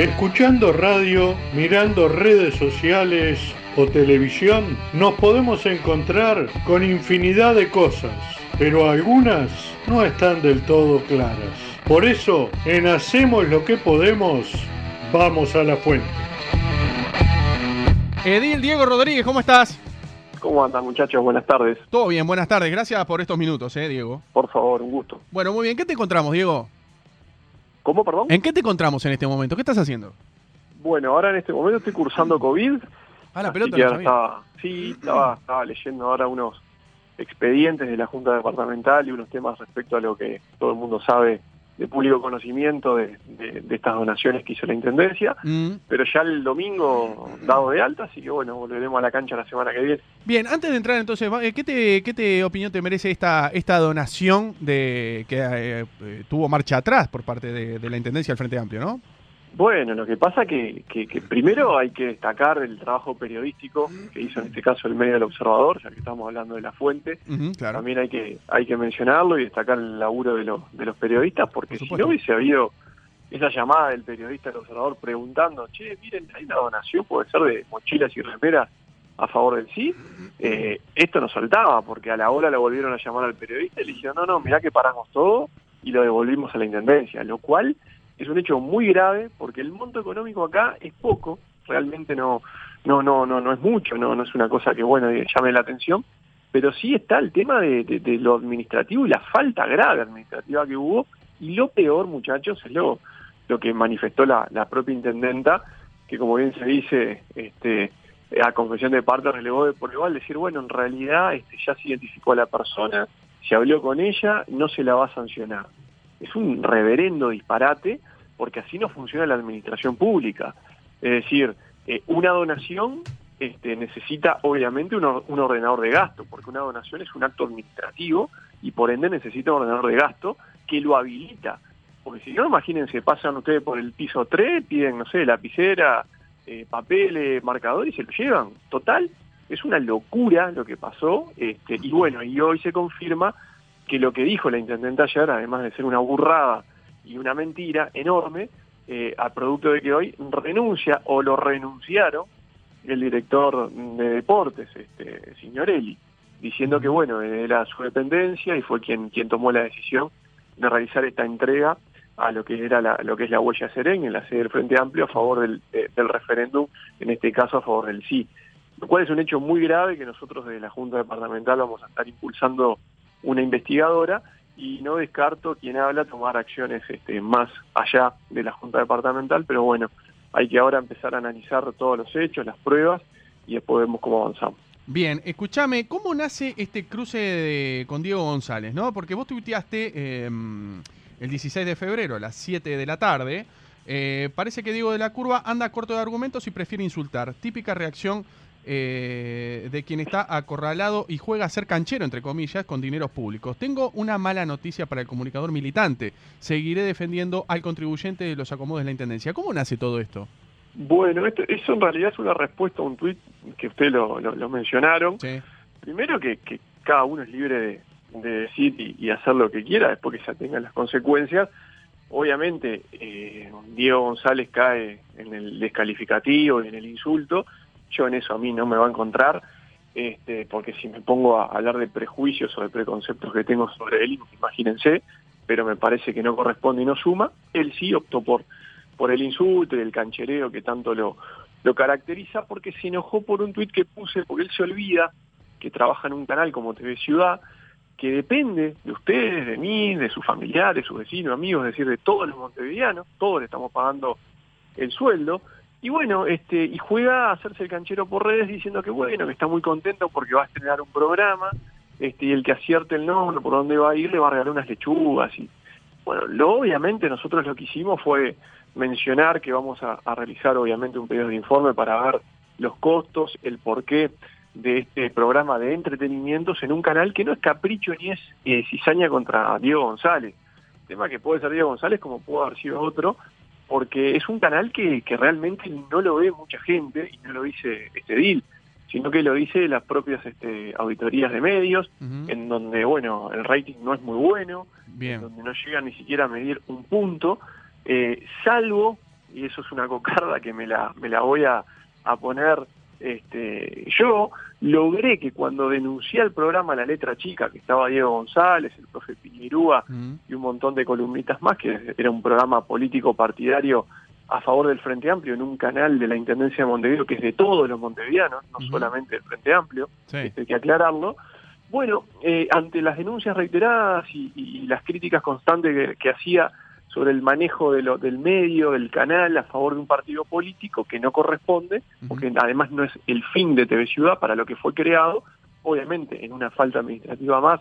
Escuchando radio, mirando redes sociales o televisión, nos podemos encontrar con infinidad de cosas, pero algunas no están del todo claras. Por eso, en Hacemos lo que podemos, vamos a la fuente. Edil Diego Rodríguez, ¿cómo estás? ¿Cómo andan muchachos? Buenas tardes. Todo bien, buenas tardes. Gracias por estos minutos, eh, Diego. Por favor, un gusto. Bueno, muy bien. ¿Qué te encontramos, Diego? ¿Cómo, perdón? ¿En qué te encontramos en este momento? ¿Qué estás haciendo? Bueno, ahora en este momento estoy cursando COVID. Ah, la pelota no estaba, sí, estaba, estaba leyendo ahora unos expedientes de la Junta Departamental y unos temas respecto a lo que todo el mundo sabe de público conocimiento de, de- de estas donaciones que hizo la Intendencia. Mm. Pero ya el domingo dado de alta, así que bueno, volveremos a la cancha la semana que viene. Bien, antes de entrar entonces, eh, ¿qué, te, qué te opinión te merece esta, esta donación de que eh, eh, tuvo marcha atrás por parte de, de la Intendencia del Frente Amplio, no? Bueno, lo que pasa que, que, que primero hay que destacar el trabajo periodístico que hizo en este caso el medio del observador, ya que estamos hablando de la fuente. Claro. También hay que hay que mencionarlo y destacar el laburo de los, de los periodistas, porque Por si no hubiese habido esa llamada del periodista del observador preguntando, che, miren, hay una donación, puede ser de mochilas y remeras a favor del sí, eh, esto no soltaba, porque a la hora lo volvieron a llamar al periodista y le dijeron, no, no, mirá que paramos todo y lo devolvimos a la Intendencia, lo cual es un hecho muy grave porque el monto económico acá es poco, realmente no no no no no es mucho, no no es una cosa que bueno llame la atención, pero sí está el tema de lo administrativo y la falta grave administrativa que hubo. Y lo peor muchachos es lo lo que manifestó la, la propia intendenta que como bien se dice este a confesión de parte relevó de por igual decir bueno en realidad este ya se identificó a la persona se habló con ella no se la va a sancionar es un reverendo disparate porque así no funciona la administración pública. Es decir, eh, una donación este, necesita obviamente un, or- un ordenador de gasto, porque una donación es un acto administrativo y por ende necesita un ordenador de gasto que lo habilita. Porque si no, imagínense, pasan ustedes por el piso 3, piden, no sé, lapicera, eh, papel, eh, marcador y se lo llevan. Total, es una locura lo que pasó. Este, y bueno, y hoy se confirma que lo que dijo la intendenta ayer, además de ser una burrada y una mentira enorme, eh, a producto de que hoy renuncia o lo renunciaron el director de deportes, este Signorelli, diciendo que bueno, era su dependencia y fue quien, quien tomó la decisión de realizar esta entrega a lo que era la, lo que es la huella serén en la sede del Frente Amplio a favor del, de- del referéndum, en este caso a favor del sí. Lo cual es un hecho muy grave que nosotros desde la Junta Departamental vamos a estar impulsando una investigadora y no descarto quien habla tomar acciones este, más allá de la Junta Departamental, pero bueno, hay que ahora empezar a analizar todos los hechos, las pruebas y después vemos cómo avanzamos. Bien, escúchame, ¿cómo nace este cruce de- con Diego González, no? Porque vos tuiteaste eh, el 16 de febrero a las 7 de la tarde. eh, parece que Diego de la Curva anda corto de argumentos y prefiere insultar. Típica reacción eh, de quien está acorralado y juega a ser canchero, entre comillas, con dineros públicos. Tengo una mala noticia para el comunicador militante. Seguiré defendiendo al contribuyente de los acomodos de la Intendencia. ¿Cómo nace todo esto? Bueno, esto, eso en realidad es una respuesta a un tuit que ustedes lo, lo- lo mencionaron. Sí. Primero que, que cada uno es libre de, de decir y, y hacer lo que quiera después que se tengan las consecuencias. Obviamente, eh, Diego González cae en el descalificativo y en el insulto. Yo en eso a mí no me va a encontrar, este, porque si me pongo a hablar de prejuicios o de preconceptos que tengo sobre él, imagínense, pero me parece que no corresponde y no suma. Él sí optó por, por el insulto y el canchereo que tanto lo, lo caracteriza, porque se enojó por un tuit que puse, porque él se olvida que trabaja en un canal como TV Ciudad, que depende de ustedes, de mí, de sus familiares, sus vecinos, amigos, es decir, de todos los montevideanos, todos le estamos pagando el sueldo, y bueno, este, y juega a hacerse el canchero por redes diciendo que bueno, que está muy contento porque va a estrenar un programa, este, y el que acierte el nombre, por dónde va a ir, le va a regalar unas lechugas y bueno, lo obviamente nosotros lo que hicimos fue mencionar que vamos a, realizar obviamente un pedido de informe para ver los costos, el porqué de este programa de entretenimientos en un canal que no es capricho ni es eh, cizaña contra Diego González. Tema que puede ser Diego González como pudo haber sido otro, porque es un canal que, que realmente no lo ve mucha gente y no lo dice este deal, sino que lo dice las propias este, auditorías de medios, en donde, bueno, el rating no es muy bueno, Bien. donde no llega ni siquiera a medir un punto, eh, salvo y eso es una cocarda que me la, me la voy a, a poner este, yo logré que cuando denuncié el programa La Letra Chica, que estaba Diego González, el profe Piñerúa Mm. y un montón de columnistas más, que era un programa político partidario a favor del Frente Amplio en un canal de la Intendencia de Montevideo, que es de todos los montevideanos, no solamente del Frente Amplio, Sí. esto hay que aclararlo. Bueno, eh, ante las denuncias reiteradas y, y las críticas constantes que, que hacía sobre el manejo de lo- del medio, del canal, a favor de un partido político que no corresponde, porque además no es el fin de TV Ciudad para lo que fue creado, obviamente en una falta administrativa más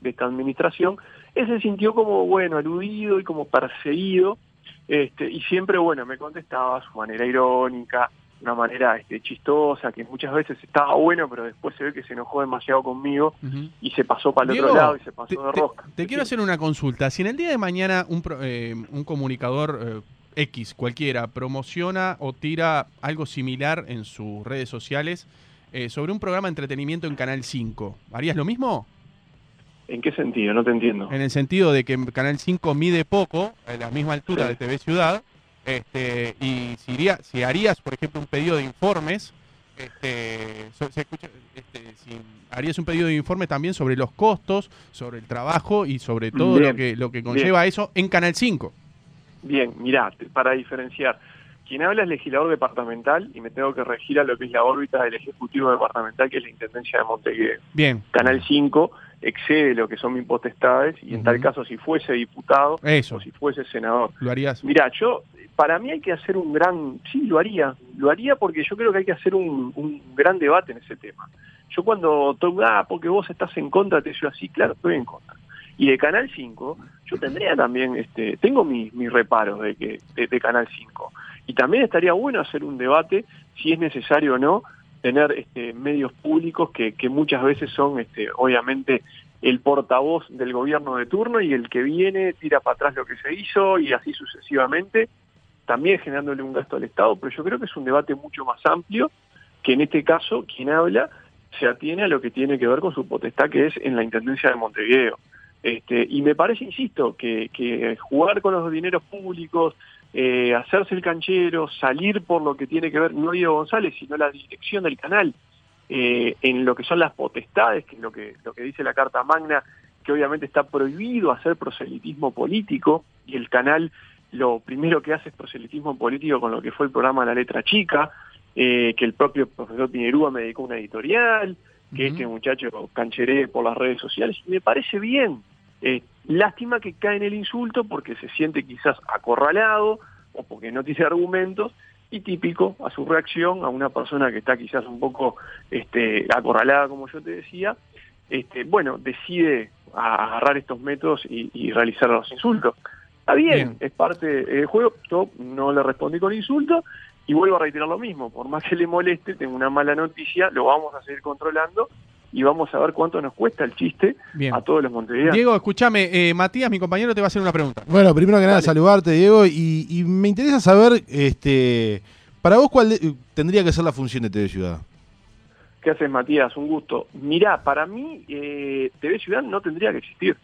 de esta administración, él se sintió como, bueno, aludido y como perseguido, este, y siempre, bueno, me contestaba a su manera irónica, una manera este, chistosa, que muchas veces estaba bueno, pero después se ve que se enojó demasiado conmigo y se pasó para el Diego, otro lado y se pasó te, de te- rosca. te quiero hacer una consulta. Si en el día de mañana un, pro- eh, un comunicador eh, X, cualquiera, promociona o tira algo similar en sus redes sociales eh, sobre un programa de entretenimiento en Canal 5, ¿harías lo mismo? ¿En qué sentido? No te entiendo. En el sentido de que Canal 5 mide poco, a la misma altura Sí. de TV Ciudad, este, y si, iría- si harías, por ejemplo, un pedido de informes, este, se escucha, este, si harías un pedido de informes también sobre los costos, sobre el trabajo y sobre todo lo que, lo que conlleva eso en Canal 5. Bien, mirá, para diferenciar, quien habla es legislador departamental y me tengo que regir a lo que es la órbita del Ejecutivo Departamental, que es la Intendencia de Montevideo. Bien, Canal 5 excede lo que son mis potestades y en tal caso si fuese diputado eso, o si fuese senador. lo harías. Mirá, yo, para mí hay que hacer un gran, sí, lo haría, lo haría porque yo creo que hay que hacer un, un gran debate en ese tema. Yo cuando ah, porque vos estás en contra, te digo así, claro, estoy en contra. Y de Canal 5, yo tendría también, este, tengo mis, mis reparos de, que, de, de Canal 5. Y también estaría bueno hacer un debate, si es necesario o no, tener este, medios públicos que, que muchas veces son, este, obviamente, el portavoz del gobierno de turno y el que viene tira para atrás lo que se hizo y así sucesivamente, también generándole un gasto al Estado, pero yo creo que es un debate mucho más amplio que en este caso quien habla se atiene a lo que tiene que ver con su potestad que es en la Intendencia de Montevideo. Este, y me parece, insisto, que, que jugar con los dineros públicos, eh, hacerse el canchero, salir por lo que tiene que ver, no Diego González, sino la dirección del canal, eh, en lo que son las potestades, que es lo que, lo que dice la Carta Magna, que obviamente está prohibido hacer proselitismo político, y el canal lo primero que hace es proselitismo político con lo que fue el programa La Letra Chica, eh, que el propio profesor Pinerúa me dedicó una editorial, que este muchacho cancheré por las redes sociales, y me parece bien. Eh, lástima que cae en el insulto porque se siente quizás acorralado o porque no tiene argumentos, y típico a su reacción a una persona que está quizás un poco este, acorralada, como yo te decía, este, bueno, decide agarrar estos métodos y, y realizar los insultos. Está bien, Bien. es parte del juego, yo no le respondí con insulto y vuelvo a reiterar lo mismo, por más que le moleste, tengo una mala noticia, lo vamos a seguir controlando y vamos a ver cuánto nos cuesta el chiste Bien. a todos los montevideanos. Diego, escúchame, eh, Matías, mi compañero, te va a hacer una pregunta. Bueno, primero que nada, Dale. saludarte, Diego, y, y me interesa saber, este, para vos, cuál de- tendría que ser la función de TV Ciudad. ¿Qué haces, Matías? Un gusto. Mirá, para mí eh, TV Ciudad no tendría que existir.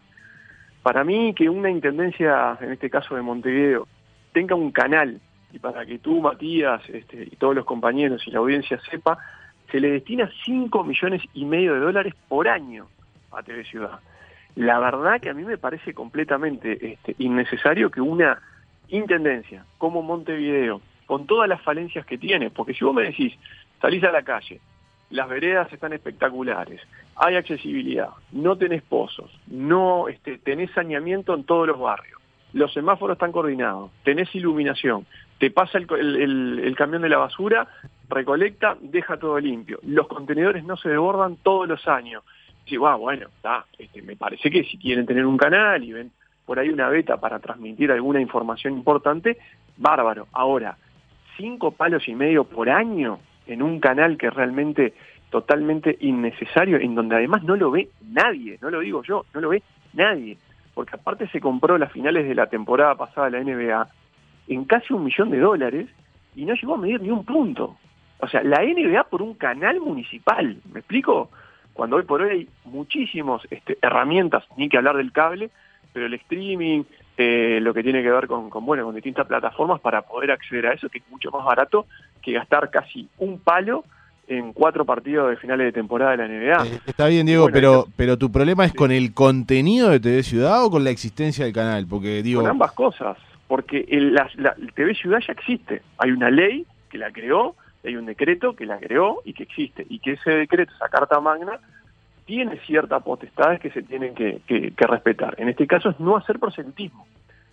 Para mí que una intendencia, en este caso de Montevideo, tenga un canal, y para que tú, Matías, este, y todos los compañeros y la audiencia sepa, se le destina 5 millones y medio de dólares por año a TV Ciudad. La verdad que a mí me parece completamente este, innecesario que una intendencia como Montevideo, con todas las falencias que tiene, porque si vos me decís, salís a la calle, las veredas están espectaculares, hay accesibilidad, no tenés pozos, no este, tenés saneamiento en todos los barrios, los semáforos están coordinados, tenés iluminación, te pasa el, el- el- camión de la basura, recolecta, deja todo limpio, los contenedores no se desbordan todos los años. Wow, bueno, está, este, me parece que si quieren tener un canal y ven por ahí una beta para transmitir alguna información importante, bárbaro. Ahora, cinco palos y medio por año en un canal que realmente totalmente innecesario, en donde además no lo ve nadie, no lo digo yo, no lo ve nadie, porque aparte se compró las finales de la temporada pasada de la NBA en casi un millón de dólares y no llegó a medir ni un punto. O sea, la NBA por un canal municipal, ¿me explico? Cuando hoy por hoy hay muchísimas este, herramientas, ni que hablar del cable, pero el streaming, eh, lo que tiene que ver con, con, bueno, con distintas plataformas para poder acceder a eso, que es mucho más barato que gastar casi un palo en cuatro partidos de finales de temporada de la NBA. Eh, está bien, Diego, pero, pero tu problema es con el contenido de TV Ciudad o con la existencia del canal, porque digo... Con ambas cosas, porque el, la, TV Ciudad ya existe, hay una ley que la creó, hay un decreto que la creó y que existe, y que ese decreto, esa carta magna, tiene ciertas potestades que se tienen que, que, que respetar. En este caso es no hacer proselitismo.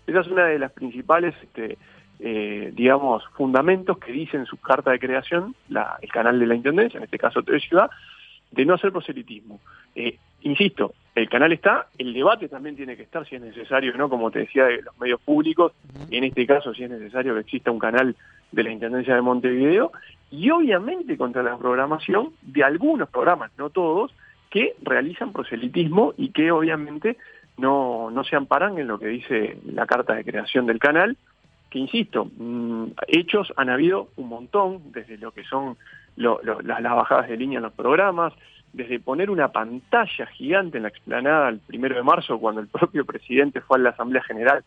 Esa es una de las principales... Este, eh, digamos, fundamentos que dice en su carta de creación la, el canal de la Intendencia, en este caso TV Ciudad, de no hacer proselitismo. Eh, insisto, el canal está, el debate también tiene que estar si es necesario no, como te decía, de los medios públicos, en este caso si es necesario que exista un canal de la Intendencia de Montevideo, y obviamente contra la programación de algunos programas, no todos, que realizan proselitismo y que obviamente no, no se amparan en lo que dice la carta de creación del canal, insisto, mm, hechos han habido un montón, desde lo que son las, bajadas de línea en los programas, desde poner una pantalla gigante en la explanada el primero de marzo, cuando el propio presidente fue a la Asamblea General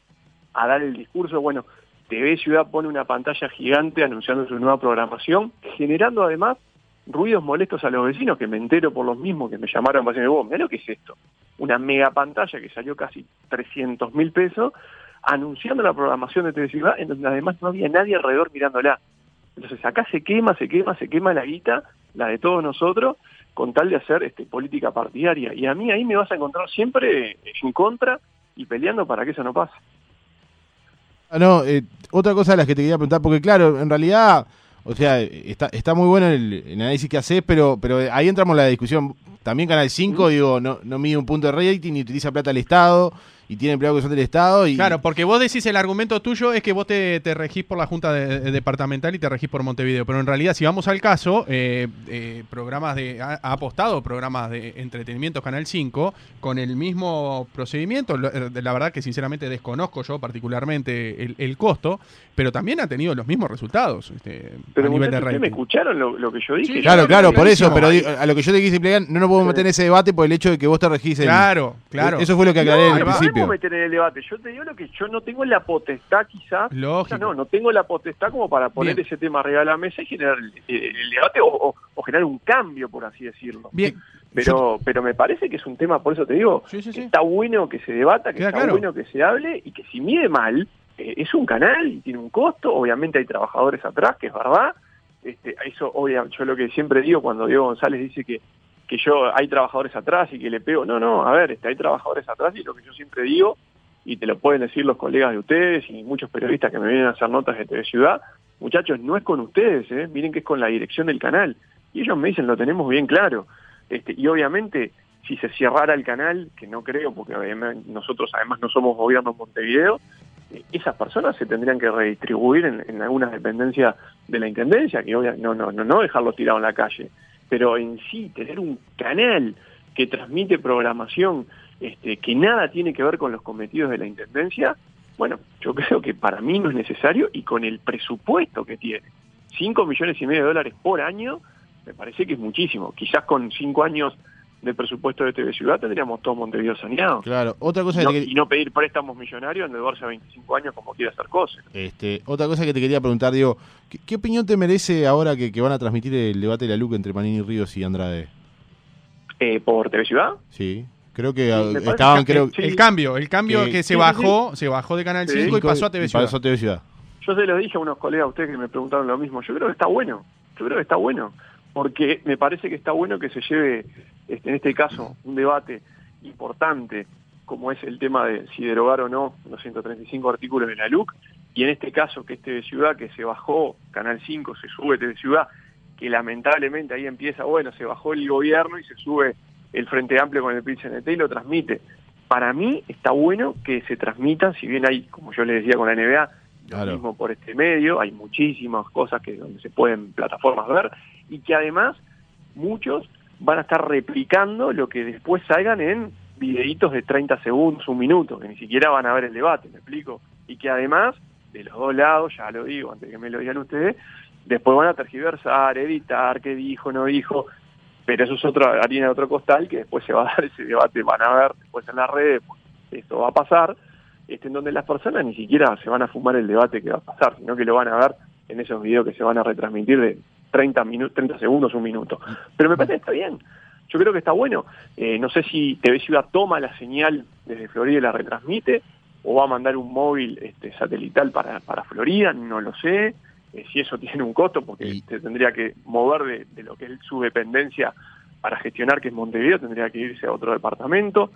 a dar el discurso, bueno, TV Ciudad pone una pantalla gigante anunciando su nueva programación, generando además ruidos molestos a los vecinos, que me entero por los mismos que me llamaron para decirme, vos, mirá lo que es esto, una mega pantalla que salió casi 300 mil pesos, anunciando la programación de TV Ciudad, en donde además no había nadie alrededor mirándola. Entonces acá se quema, se quema, se quema la guita, la de todos nosotros, con tal de hacer este, política partidaria. Y a mí ahí me vas a encontrar siempre en contra y peleando para que eso no pase. Ah, no, eh, otra cosa de las que te quería preguntar, porque claro, en realidad, o sea, está, está muy bueno el, análisis que haces, pero, pero ahí entramos en la discusión. También Canal 5, digo, no, no mide un punto de rating ni utiliza plata del Estado y tiene empleados que son del Estado. Y... Claro, porque vos decís el argumento tuyo es que vos te, regís por la Junta Departamental y te regís por Montevideo. Pero en realidad, si vamos al caso, eh, eh, programas de. Ha, apostado programas de entretenimiento Canal 5 con el mismo procedimiento. Eh, la verdad que sinceramente desconozco yo particularmente el, costo, pero también ha tenido los mismos resultados este, a nivel de rating. me escucharon lo, que yo dije? claro, claro, por eso, pero a lo que yo te quise explicar, no nos podemos meter en ese debate por el hecho de que vos te regís. Claro, claro. Eso fue lo que aclaré en el principio meter en el debate. Yo te digo lo que yo no tengo la potestad, quizás. no, no tengo la potestad como para poner ese tema arriba de la mesa y generar el, debate o, generar un cambio, por así decirlo. Bien. Pero, pero me parece que es un tema, por eso te digo, está bueno que se debata, que está bueno que se hable y que si mide mal, eh, es un canal y tiene un costo, obviamente hay trabajadores atrás, que es verdad. Este, eso, obviamente, yo lo que siempre digo cuando Diego González dice que que yo hay trabajadores atrás y que le pego. No, no, a ver, este, hay trabajadores atrás y lo que yo siempre digo, y te lo pueden decir los colegas de ustedes y muchos periodistas que me vienen a hacer notas de TV Ciudad, muchachos, no es con ustedes, ¿eh? miren que es con la dirección del canal. Y ellos me dicen, lo tenemos bien claro. Este, y obviamente, si se cerrara el canal, que no creo, porque nosotros además no somos gobierno en Montevideo, eh, esas personas se tendrían que redistribuir en, en algunas dependencias de la Intendencia, que obviamente no, no, no, no dejarlo tirado en la calle pero en sí tener un canal que transmite programación este, que nada tiene que ver con los cometidos de la Intendencia, bueno, yo creo que para mí no es necesario y con el presupuesto que tiene, 5 millones y medio de dólares por año, me parece que es muchísimo. Quizás con 5 años de presupuesto de TV Ciudad tendríamos todo Montevideo saneado. Claro, otra cosa Y no pedir préstamos millonarios, endeudarse a 25 años como quiera hacer cosas. Este, otra cosa que te quería preguntar, Diego, ¿qué, opinión te merece ahora que, van a transmitir el debate de la LUC entre Manini Ríos y Andrade? Eh, ¿Por TV Ciudad? Sí. Creo que estaban, creo... El cambio, el cambio que, se bajó, se bajó de Canal 5 y pasó a TV Ciudad. Pasó a TV Ciudad. Yo se lo dije a unos colegas a ustedes que me preguntaron lo mismo. Yo creo que está bueno. Yo creo que está bueno porque me parece que está bueno que se lleve, este, en este caso, un debate importante, como es el tema de si derogar o no los 135 artículos de la LUC, y en este caso que este de Ciudad, que se bajó, Canal 5 se sube de Ciudad, que lamentablemente ahí empieza, bueno, se bajó el gobierno y se sube el Frente Amplio con el PCNT y lo transmite. Para mí está bueno que se transmitan, si bien hay, como yo les decía con la NBA, lo mismo por este medio, hay muchísimas cosas que donde se pueden plataformas ver, y que además muchos van a estar replicando lo que después salgan en videitos de 30 segundos, un minuto, que ni siquiera van a ver el debate, ¿me explico? Y que además, de los dos lados, ya lo digo, antes que me lo digan ustedes, después van a tergiversar, editar, qué dijo, no dijo, pero eso es otra harina de otro costal que después se va a dar ese debate, van a ver después en las redes, pues, esto va a pasar, este, en donde las personas ni siquiera se van a fumar el debate que va a pasar, sino que lo van a ver en esos videos que se van a retransmitir de 30, minutos 30 segundos, un minuto. Pero me parece que está bien. Yo creo que está bueno. Eh, no sé si TV Ciudad toma la señal desde Florida y la retransmite, o va a mandar un móvil este, satelital para, para Florida, no lo sé. Eh, si eso tiene un costo, porque se tendría que mover de, lo que es su dependencia para gestionar, que es Montevideo, tendría que irse a otro departamento.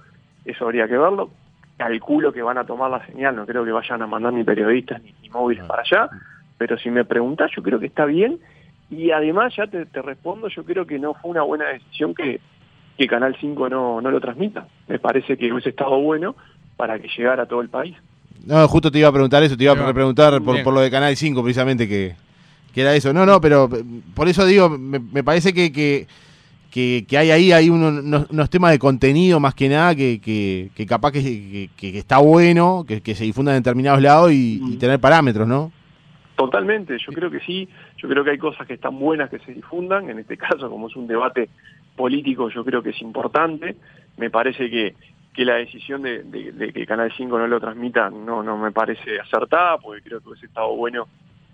Eso habría que verlo. Calculo que van a tomar la señal, no creo que vayan a mandar ni periodistas ni, móviles ah. para allá. Pero si me preguntas, yo creo que está bien y además, ya te, respondo, yo creo que no fue una buena decisión que, que Canal 5 no, no lo transmita. Me parece que hubiese estado bueno para que llegara a todo el país. No, justo te iba a preguntar eso, te iba a preguntar por, por, lo de Canal 5 precisamente, que, que, era eso. No, no, pero por eso digo, me, parece que, que, que, hay ahí hay unos, unos, temas de contenido más que nada que, que, capaz que, está bueno, que, se difundan en determinados lados y, y tener parámetros, ¿no? Totalmente, yo creo que sí, yo creo que hay cosas que están buenas que se difundan, en este caso como es un debate político yo creo que es importante, me parece que, que la decisión de, que Canal 5 no lo transmita no, no me parece acertada, porque creo que hubiese estado bueno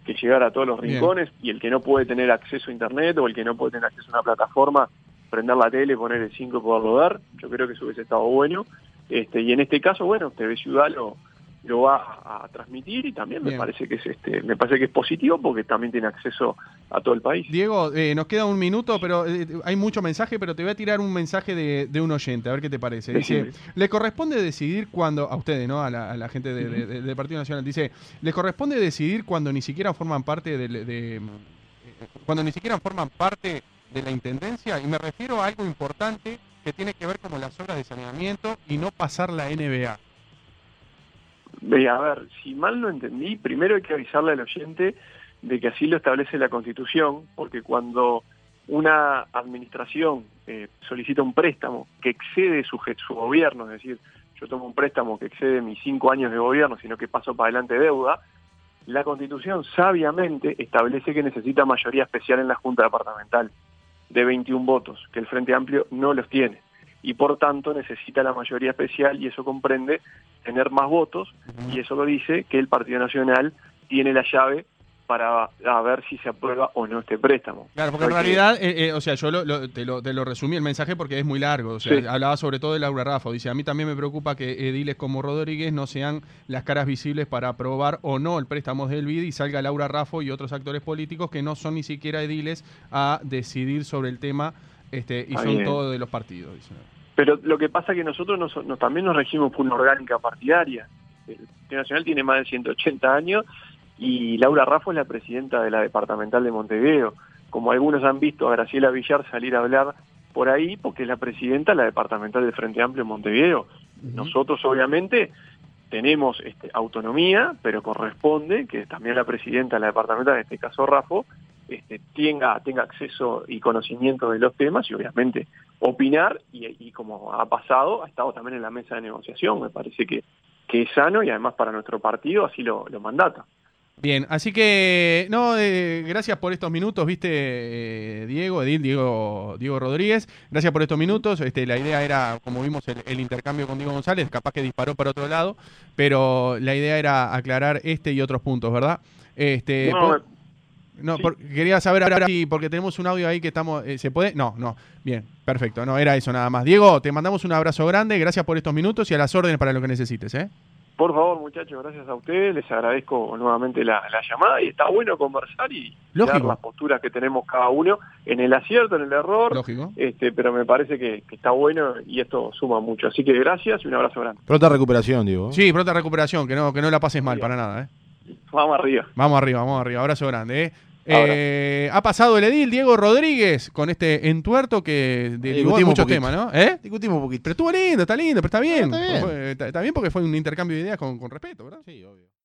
que llegara a todos los rincones y el que no puede tener acceso a internet o el que no puede tener acceso a una plataforma, prender la tele, poner el 5 y poderlo ver, yo creo que eso hubiese estado bueno. Este, y en este caso, bueno, TV Ciudad lo, lo va a, transmitir y también me parece que es este me parece que es positivo porque también tiene acceso a todo el país. Diego, eh, nos queda un minuto, pero eh, hay mucho mensaje, pero te voy a tirar un mensaje de, un oyente, a ver qué te parece. Dice, le corresponde decidir cuando, a ustedes, ¿no? A la, gente del Partido Nacional, dice, le corresponde decidir cuando ni siquiera forman parte de, cuando ni siquiera forman parte de la Intendencia, y me refiero a algo importante que tiene que ver como las obras de saneamiento y no pasar la NBA a ver, si mal no entendí, primero hay que avisarle al oyente de que así lo establece la Constitución, porque cuando una administración eh, solicita un préstamo que excede su gobierno, es decir, yo tomo un préstamo que excede mis cinco años de gobierno, sino que paso para adelante deuda, la Constitución sabiamente establece que necesita mayoría especial en la Junta Departamental de 21 votos, que el Frente Amplio no los tiene y por tanto necesita la mayoría especial y eso comprende tener más votos y eso lo dice que el Partido Nacional tiene la llave para ver si se aprueba o no este préstamo. Claro, porque en realidad, eh, eh, o sea, yo te, lo, te, lo, resumí el mensaje porque es muy largo. O sea, hablaba sobre todo de Laura Rafa. Dice, a mí también me preocupa que ediles como Rodríguez no sean las caras visibles para aprobar o no el préstamo del BID y salga Laura Rafa y otros actores políticos que no son ni siquiera ediles a decidir sobre el tema este, y son todos de los partidos. Pero lo que pasa es que nosotros nos, también nos regimos por una orgánica partidaria. El Partido Nacional tiene más de 180 años y Laura Raffo es la presidenta de la departamental de Montevideo. Como algunos han visto a Graciela Villar salir a hablar por ahí, porque es la presidenta de la departamental del Frente Amplio en Montevideo. Nosotros obviamente tenemos este, autonomía, pero corresponde que también la presidenta de la departamental, en este caso Rafo, este, tenga, tenga acceso y conocimiento de los temas y obviamente opinar y, como ha pasado, ha estado también en la mesa de negociación. Me parece que, que es sano y además para nuestro partido así lo, lo mandata. Bien, así que, no, eh, gracias por estos minutos, viste, eh, Diego, Edil, Diego, Diego Rodríguez, gracias por estos minutos. Este, la idea era, como vimos, el, intercambio con Diego González, capaz que disparó para otro lado, pero la idea era aclarar este y otros puntos, ¿verdad? Este, no, quería saber ahora sí, porque tenemos un audio ahí que estamos. Eh, ¿Se puede? No, no. Bien, perfecto. No, era eso nada más. Diego, te mandamos un abrazo grande. Gracias por estos minutos y a las órdenes para lo que necesites. ¿eh? Por favor, muchachos, gracias a ustedes. Les agradezco nuevamente la, llamada y está bueno conversar y dar las posturas que tenemos cada uno en el acierto, en el error. Lógico. Este, pero me parece que, está bueno y esto suma mucho. Así que gracias y un abrazo grande. Pronta recuperación, Diego. Sí, pronta recuperación, que no, que no la pases mal para nada. ¿eh? Vamos arriba. Vamos arriba, vamos arriba. Abrazo grande. ¿eh? Eh, ha pasado el edil Diego Rodríguez con este entuerto que derivó muchos temas, ¿no? ¿Eh? Discutimos un poquito. Pero estuvo lindo, está lindo, pero está bien. está, bien. está, bien porque fue un intercambio de ideas con, con respeto, ¿verdad? Sí, obvio.